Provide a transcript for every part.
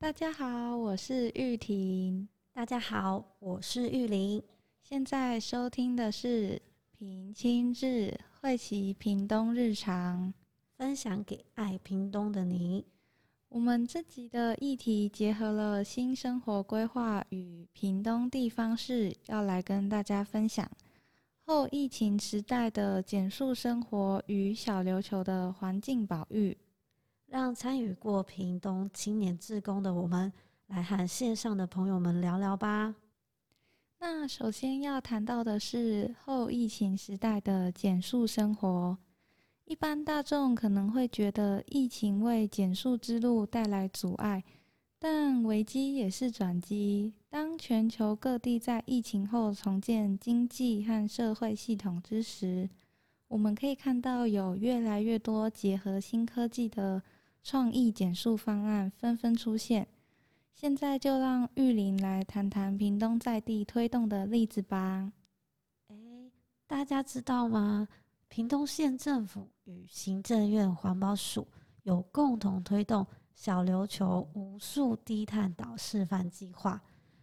大家好，我是玉婷。大家好，我是玉玲。现在收听的是平清日会齐屏东日常，分享给爱屏东的你。我们这集的议题结合了新生活规划与屏东地方事，要来跟大家分享后疫情时代的减速生活与小琉球的环境保育。让参与过屏东青年志工的我们，来和线上的朋友们聊聊吧。那首先要谈到的是后疫情时代的减速生活。一般大众可能会觉得疫情为减速之路带来阻碍，但危机也是转机。当全球各地在疫情后重建经济和社会系统之时，我们可以看到有越来越多结合新科技的。创意减速方案纷纷出现，现在就让玉林来谈谈屏东在地推动的例子吧。诶，大家知道吗？屏东县政府与行政院环保署有共同推动小琉球无数低碳岛示范计划。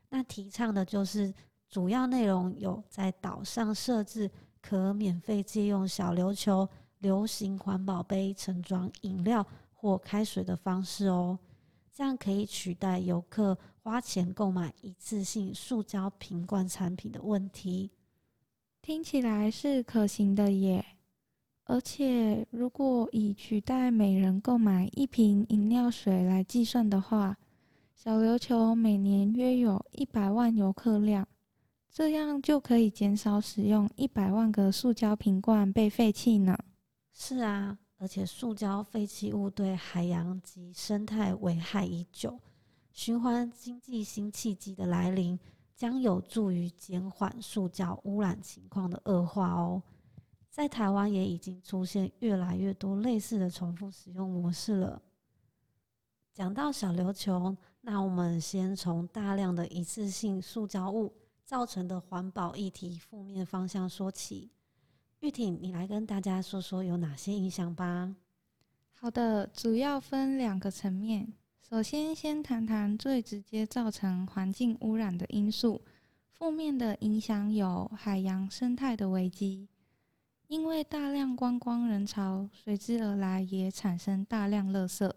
那提倡的就是主要内容有在岛上设置可免费借用小琉球流行环保杯盛装饮料。或开水的方式哦，这样可以取代游客花钱购买一次性塑胶瓶罐产品的问题。听起来是可行的耶！而且，如果以取代每人购买一瓶饮料水来计算的话，小琉球每年约有一百万游客量，这样就可以减少使用一百万个塑胶瓶罐被废弃呢。是啊。而且，塑胶废弃物对海洋及生态危害已久，循环经济新契机的来临，将有助于减缓塑胶污染情况的恶化哦。在台湾也已经出现越来越多类似的重复使用模式了。讲到小琉球，那我们先从大量的一次性塑胶物造成的环保议题负面方向说起。玉婷，你来跟大家说说有哪些影响吧。好的，主要分两个层面。首先，先谈谈最直接造成环境污染的因素。负面的影响有海洋生态的危机，因为大量观光人潮随之而来，也产生大量垃圾。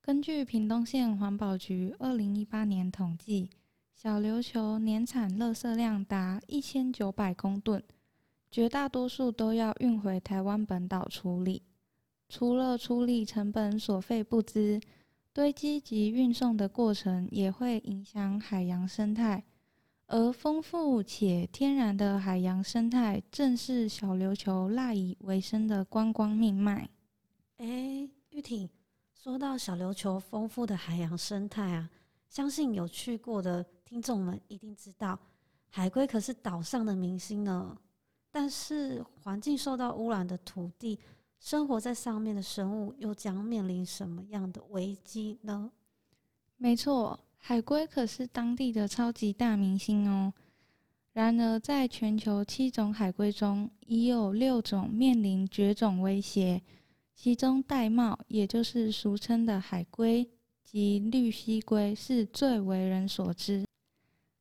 根据屏东县环保局二零一八年统计，小琉球年产垃圾量达一千九百公吨。绝大多数都要运回台湾本岛处理，除了处理成本所费不赀，堆积及运送的过程也会影响海洋生态。而丰富且天然的海洋生态，正是小琉球赖以为生的观光命脉。哎，玉婷，说到小琉球丰富的海洋生态啊，相信有去过的听众们一定知道，海龟可是岛上的明星呢。但是，环境受到污染的土地，生活在上面的生物又将面临什么样的危机呢？没错，海龟可是当地的超级大明星哦。然而，在全球七种海龟中，已有六种面临绝种威胁，其中玳瑁，也就是俗称的海龟及绿蜥龟，是最为人所知。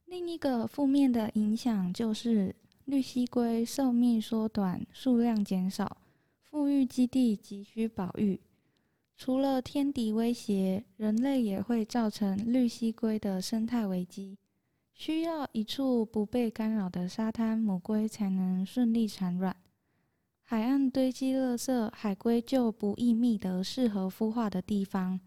另一个负面的影响就是。绿蜥龟寿命缩短，数量减少，富裕基地急需保育。除了天敌威胁，人类也会造成绿蜥龟的生态危机。需要一处不被干扰的沙滩，母龟才能顺利产卵。海岸堆积垃圾，海龟就不易觅得适合孵化的地方。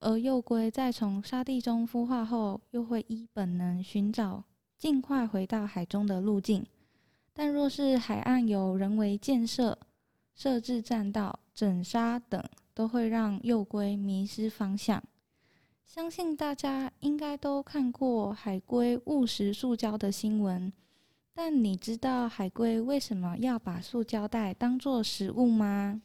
而幼龟在从沙地中孵化后，又会依本能寻找尽快回到海中的路径。但若是海岸有人为建设、设置栈道、整沙等，都会让幼龟迷失方向。相信大家应该都看过海龟误食塑胶的新闻，但你知道海龟为什么要把塑胶袋当做食物吗？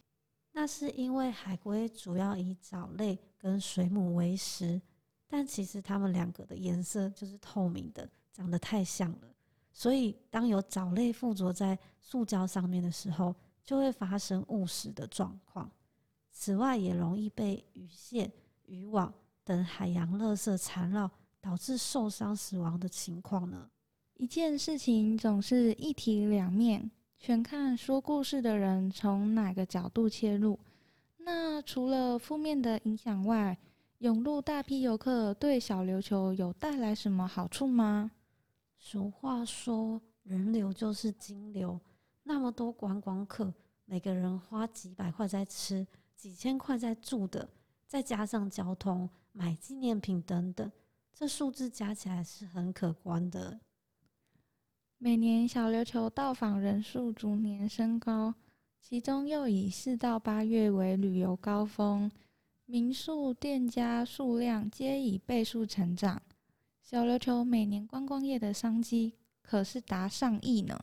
那是因为海龟主要以藻类跟水母为食，但其实它们两个的颜色就是透明的，长得太像了。所以，当有藻类附着在塑胶上面的时候，就会发生误食的状况。此外，也容易被鱼线、渔网等海洋垃圾缠绕，导致受伤死亡的情况呢？一件事情总是一体两面，全看说故事的人从哪个角度切入。那除了负面的影响外，涌入大批游客对小琉球有带来什么好处吗？俗话说，人流就是金流。那么多观光客，每个人花几百块在吃，几千块在住的，再加上交通、买纪念品等等，这数字加起来是很可观的。每年小琉球到访人数逐年升高，其中又以四到八月为旅游高峰。民宿店家数量皆以倍数成长，小琉球每年观光业的商机可是达上亿呢。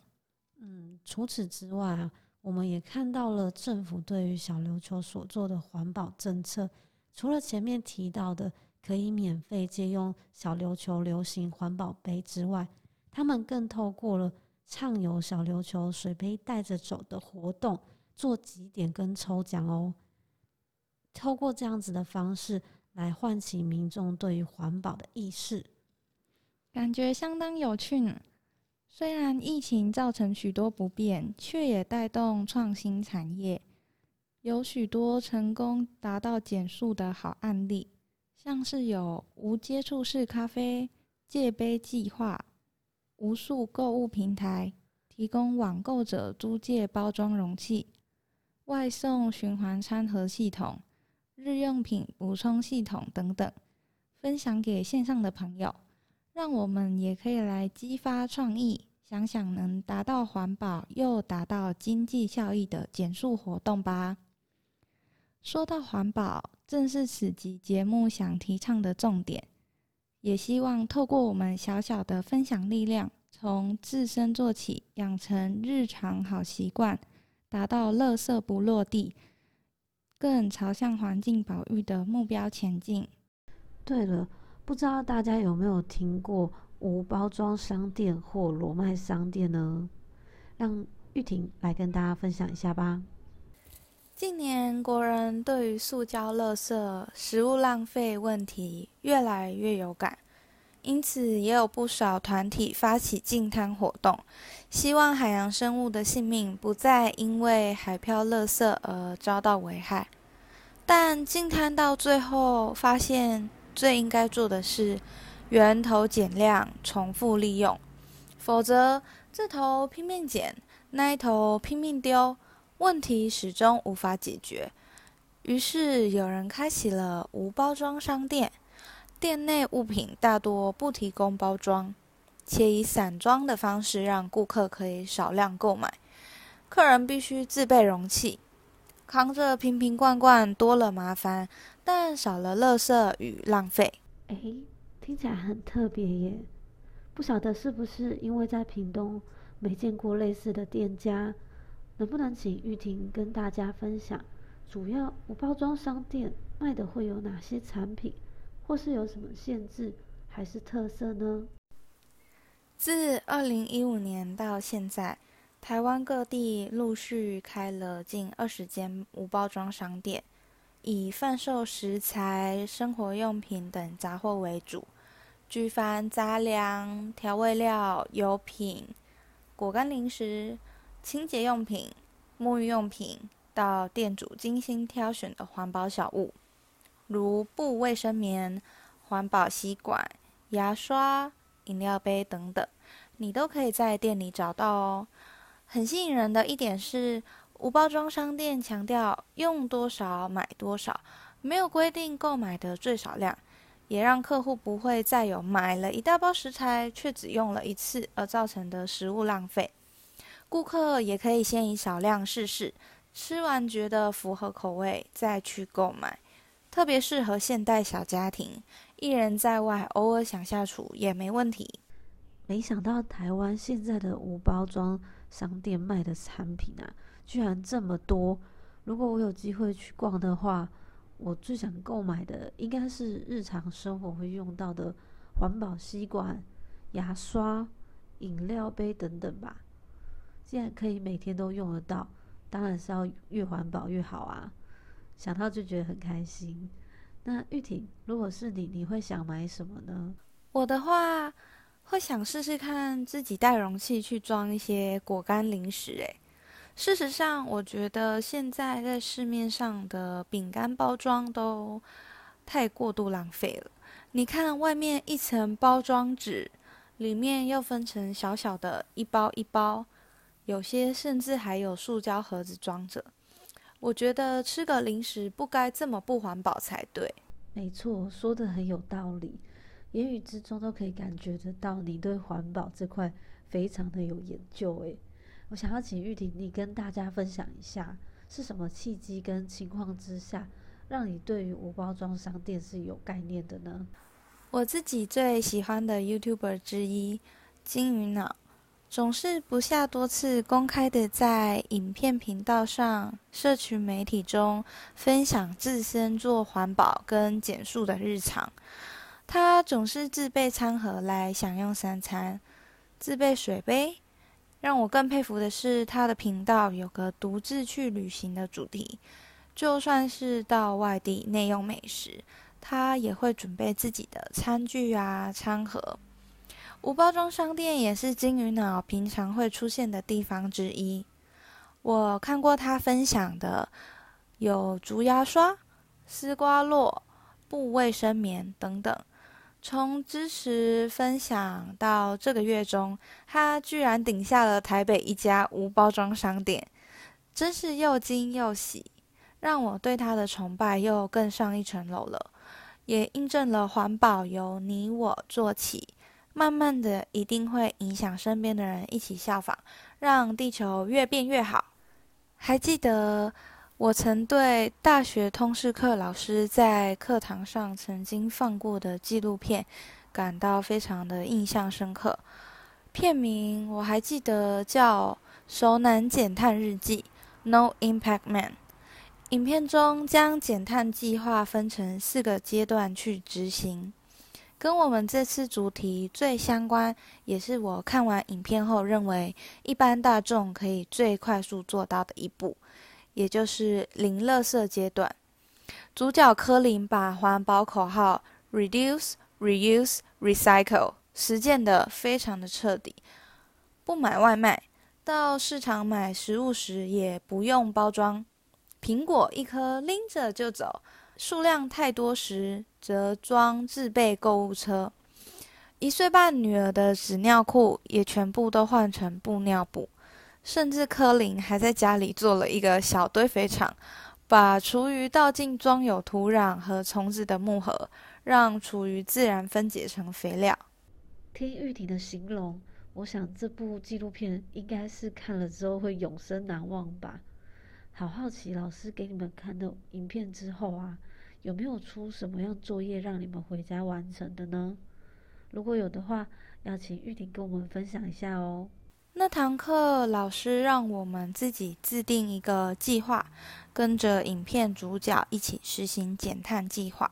嗯，除此之外啊，我们也看到了政府对于小琉球所做的环保政策。除了前面提到的可以免费借用小琉球流行环保杯之外，他们更透过了畅游小琉球水杯带着走的活动，做集点跟抽奖哦。透过这样子的方式来唤起民众对于环保的意识，感觉相当有趣呢。虽然疫情造成许多不便，却也带动创新产业，有许多成功达到减速的好案例，像是有无接触式咖啡借杯计划、无数购物平台提供网购者租借包装容器、外送循环餐盒系统。日用品补充系统等等，分享给线上的朋友，让我们也可以来激发创意，想想能达到环保又达到经济效益的减速活动吧。说到环保，正是此集节目想提倡的重点，也希望透过我们小小的分享力量，从自身做起，养成日常好习惯，达到垃圾不落地。更朝向环境保育的目标前进。对了，不知道大家有没有听过无包装商店或裸卖商店呢？让玉婷来跟大家分享一下吧。近年国人对于塑胶垃圾、食物浪费问题越来越有感，因此也有不少团体发起净摊活动，希望海洋生物的性命不再因为海漂垃圾而遭到危害。但净摊到最后发现，最应该做的是源头减量、重复利用，否则这头拼命捡，那一头拼命丢，问题始终无法解决。于是有人开启了无包装商店，店内物品大多不提供包装，且以散装的方式让顾客可以少量购买，客人必须自备容器。扛着瓶瓶罐罐多了麻烦，但少了垃圾与浪费。哎，听起来很特别耶！不晓得是不是因为在屏东没见过类似的店家？能不能请玉婷跟大家分享，主要无包装商店卖的会有哪些产品，或是有什么限制还是特色呢？自二零一五年到现在。台湾各地陆续开了近二十间无包装商店，以贩售食材、生活用品等杂货为主，举凡杂粮、调味料、油品、果干、零食、清洁用品、沐浴用品，到店主精心挑选的环保小物，如布卫生棉、环保吸管、牙刷、饮料杯等等，你都可以在店里找到哦。很吸引人的一点是，无包装商店强调用多少买多少，没有规定购买的最少量，也让客户不会再有买了一大包食材却只用了一次而造成的食物浪费。顾客也可以先以少量试试，吃完觉得符合口味再去购买，特别适合现代小家庭，一人在外偶尔想下厨也没问题。没想到台湾现在的无包装。商店卖的产品啊，居然这么多！如果我有机会去逛的话，我最想购买的应该是日常生活会用到的环保吸管、牙刷、饮料杯等等吧。既然可以每天都用得到，当然是要越环保越好啊！想到就觉得很开心。那玉婷，如果是你，你会想买什么呢？我的话，会想试试看自己带容器去装一些果干零食。诶，事实上，我觉得现在在市面上的饼干包装都太过度浪费了。你看外面一层包装纸，里面又分成小小的一包一包，有些甚至还有塑胶盒子装着。我觉得吃个零食不该这么不环保才对。没错，说的很有道理，言语之中都可以感觉得到你对环保这块非常的有研究。诶。我想要请玉婷，你跟大家分享一下，是什么契机跟情况之下，让你对于无包装商店是有概念的呢？我自己最喜欢的 YouTuber 之一金鱼脑，总是不下多次公开的在影片频道上、社群媒体中分享自身做环保跟减速的日常。他总是自备餐盒来享用三餐，自备水杯。让我更佩服的是，他的频道有个独自去旅行的主题，就算是到外地内用美食，他也会准备自己的餐具啊、餐盒。无包装商店也是金鱼脑平常会出现的地方之一。我看过他分享的有竹牙刷、丝瓜络、布卫生棉等等。从知识分享到这个月中，他居然顶下了台北一家无包装商店，真是又惊又喜，让我对他的崇拜又更上一层楼了。也印证了环保由你我做起，慢慢的一定会影响身边的人一起效仿，让地球越变越好。还记得。我曾对大学通识课老师在课堂上曾经放过的纪录片感到非常的印象深刻。片名我还记得叫《熟男减碳日记》（No Impact Man）。影片中将减碳计划分成四个阶段去执行，跟我们这次主题最相关，也是我看完影片后认为一般大众可以最快速做到的一步。也就是零垃圾阶段，主角柯林把环保口号 “reduce, reuse, recycle” 实践的非常的彻底。不买外卖，到市场买食物时也不用包装，苹果一颗拎着就走，数量太多时则装自备购物车。一岁半女儿的纸尿裤也全部都换成布尿布。甚至柯林还在家里做了一个小堆肥场，把厨余倒进装有土壤和虫子的木盒，让厨余自然分解成肥料。听玉婷的形容，我想这部纪录片应该是看了之后会永生难忘吧。好好奇，老师给你们看的影片之后啊，有没有出什么样作业让你们回家完成的呢？如果有的话，要请玉婷跟我们分享一下哦。那堂课老师让我们自己制定一个计划，跟着影片主角一起实行减碳计划。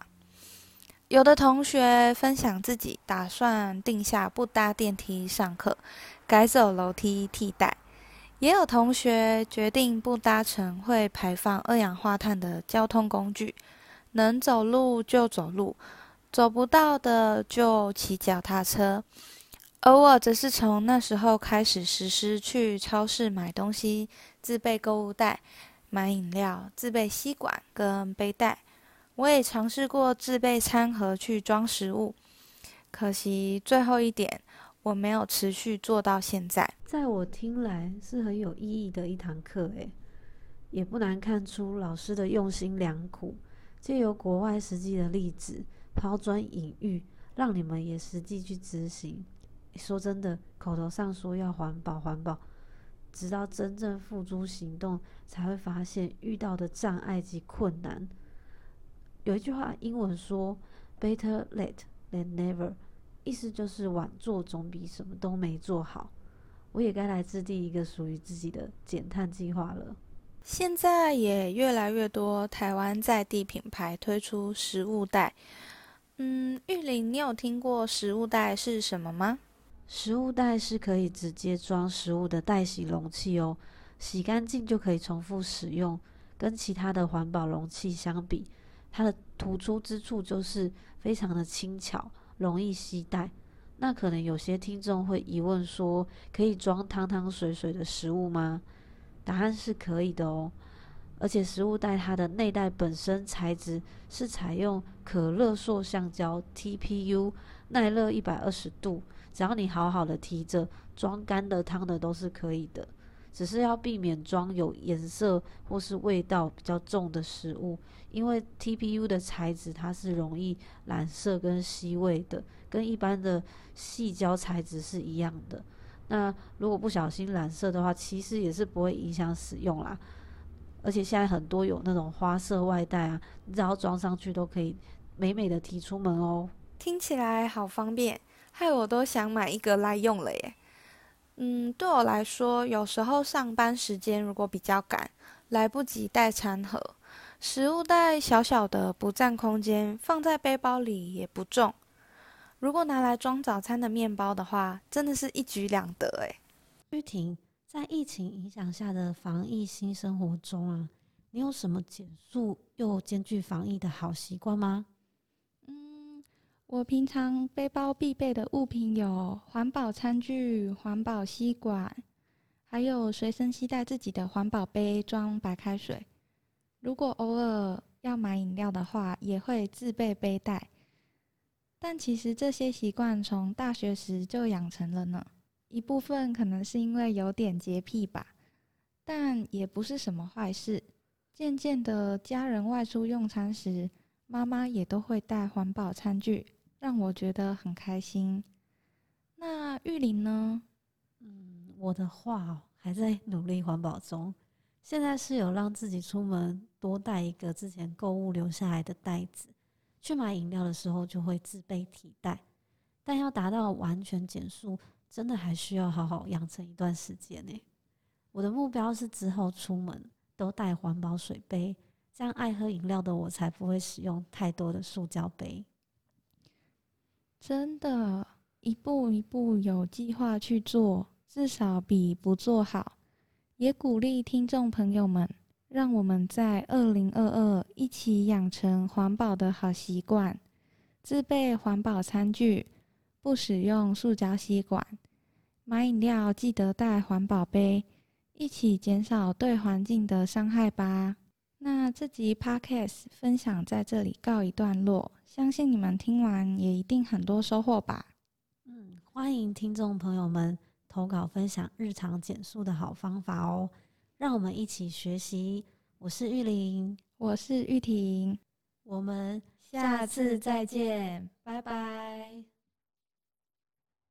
有的同学分享自己打算定下不搭电梯上课，改走楼梯替代；也有同学决定不搭乘会排放二氧化碳的交通工具，能走路就走路，走不到的就骑脚踏车。而我则是从那时候开始实施去超市买东西自备购物袋，买饮料自备吸管跟背带。我也尝试过自备餐盒去装食物，可惜最后一点我没有持续做到现在。在我听来是很有意义的一堂课，诶，也不难看出老师的用心良苦，借由国外实际的例子抛砖引玉，让你们也实际去执行。说真的，口头上说要环保环保，直到真正付诸行动，才会发现遇到的障碍及困难。有一句话，英文说 “better late than never”，意思就是晚做总比什么都没做好。我也该来制定一个属于自己的减碳计划了。现在也越来越多台湾在地品牌推出食物袋。嗯，玉林，你有听过食物袋是什么吗？食物袋是可以直接装食物的袋洗容器哦，洗干净就可以重复使用。跟其他的环保容器相比，它的突出之处就是非常的轻巧，容易携带。那可能有些听众会疑问说，可以装汤汤水水的食物吗？答案是可以的哦。而且食物袋它的内袋本身材质是采用可热塑橡胶 TPU，耐热一百二十度，只要你好好的提着，装干的汤的都是可以的。只是要避免装有颜色或是味道比较重的食物，因为 TPU 的材质它是容易染色跟吸味的，跟一般的细胶材质是一样的。那如果不小心染色的话，其实也是不会影响使用啦。而且现在很多有那种花色外带啊，你只要装上去都可以美美的提出门哦。听起来好方便，害我都想买一个来用了耶。嗯，对我来说，有时候上班时间如果比较赶，来不及带餐盒，食物袋小小的不占空间，放在背包里也不重。如果拿来装早餐的面包的话，真的是一举两得诶。玉婷，在疫情影响下的防疫新生活中啊，你有什么减速又兼具防疫的好习惯吗？我平常背包必备的物品有环保餐具、环保吸管，还有随身携带自己的环保杯装白开水。如果偶尔要买饮料的话，也会自备背带。但其实这些习惯从大学时就养成了呢。一部分可能是因为有点洁癖吧，但也不是什么坏事。渐渐的，家人外出用餐时，妈妈也都会带环保餐具。让我觉得很开心。那玉林呢？嗯，我的话还在努力环保中。现在是有让自己出门多带一个之前购物留下来的袋子，去买饮料的时候就会自备提袋。但要达到完全减速，真的还需要好好养成一段时间呢。我的目标是之后出门都带环保水杯，这样爱喝饮料的我才不会使用太多的塑胶杯。真的，一步一步有计划去做，至少比不做好。也鼓励听众朋友们，让我们在二零二二一起养成环保的好习惯，自备环保餐具，不使用塑胶吸管，买饮料记得带环保杯，一起减少对环境的伤害吧。那这集 podcast 分享在这里告一段落。相信你们听完也一定很多收获吧。嗯，欢迎听众朋友们投稿分享日常减速的好方法哦，让我们一起学习。我是玉玲，我是玉婷，我们下次再见，拜拜。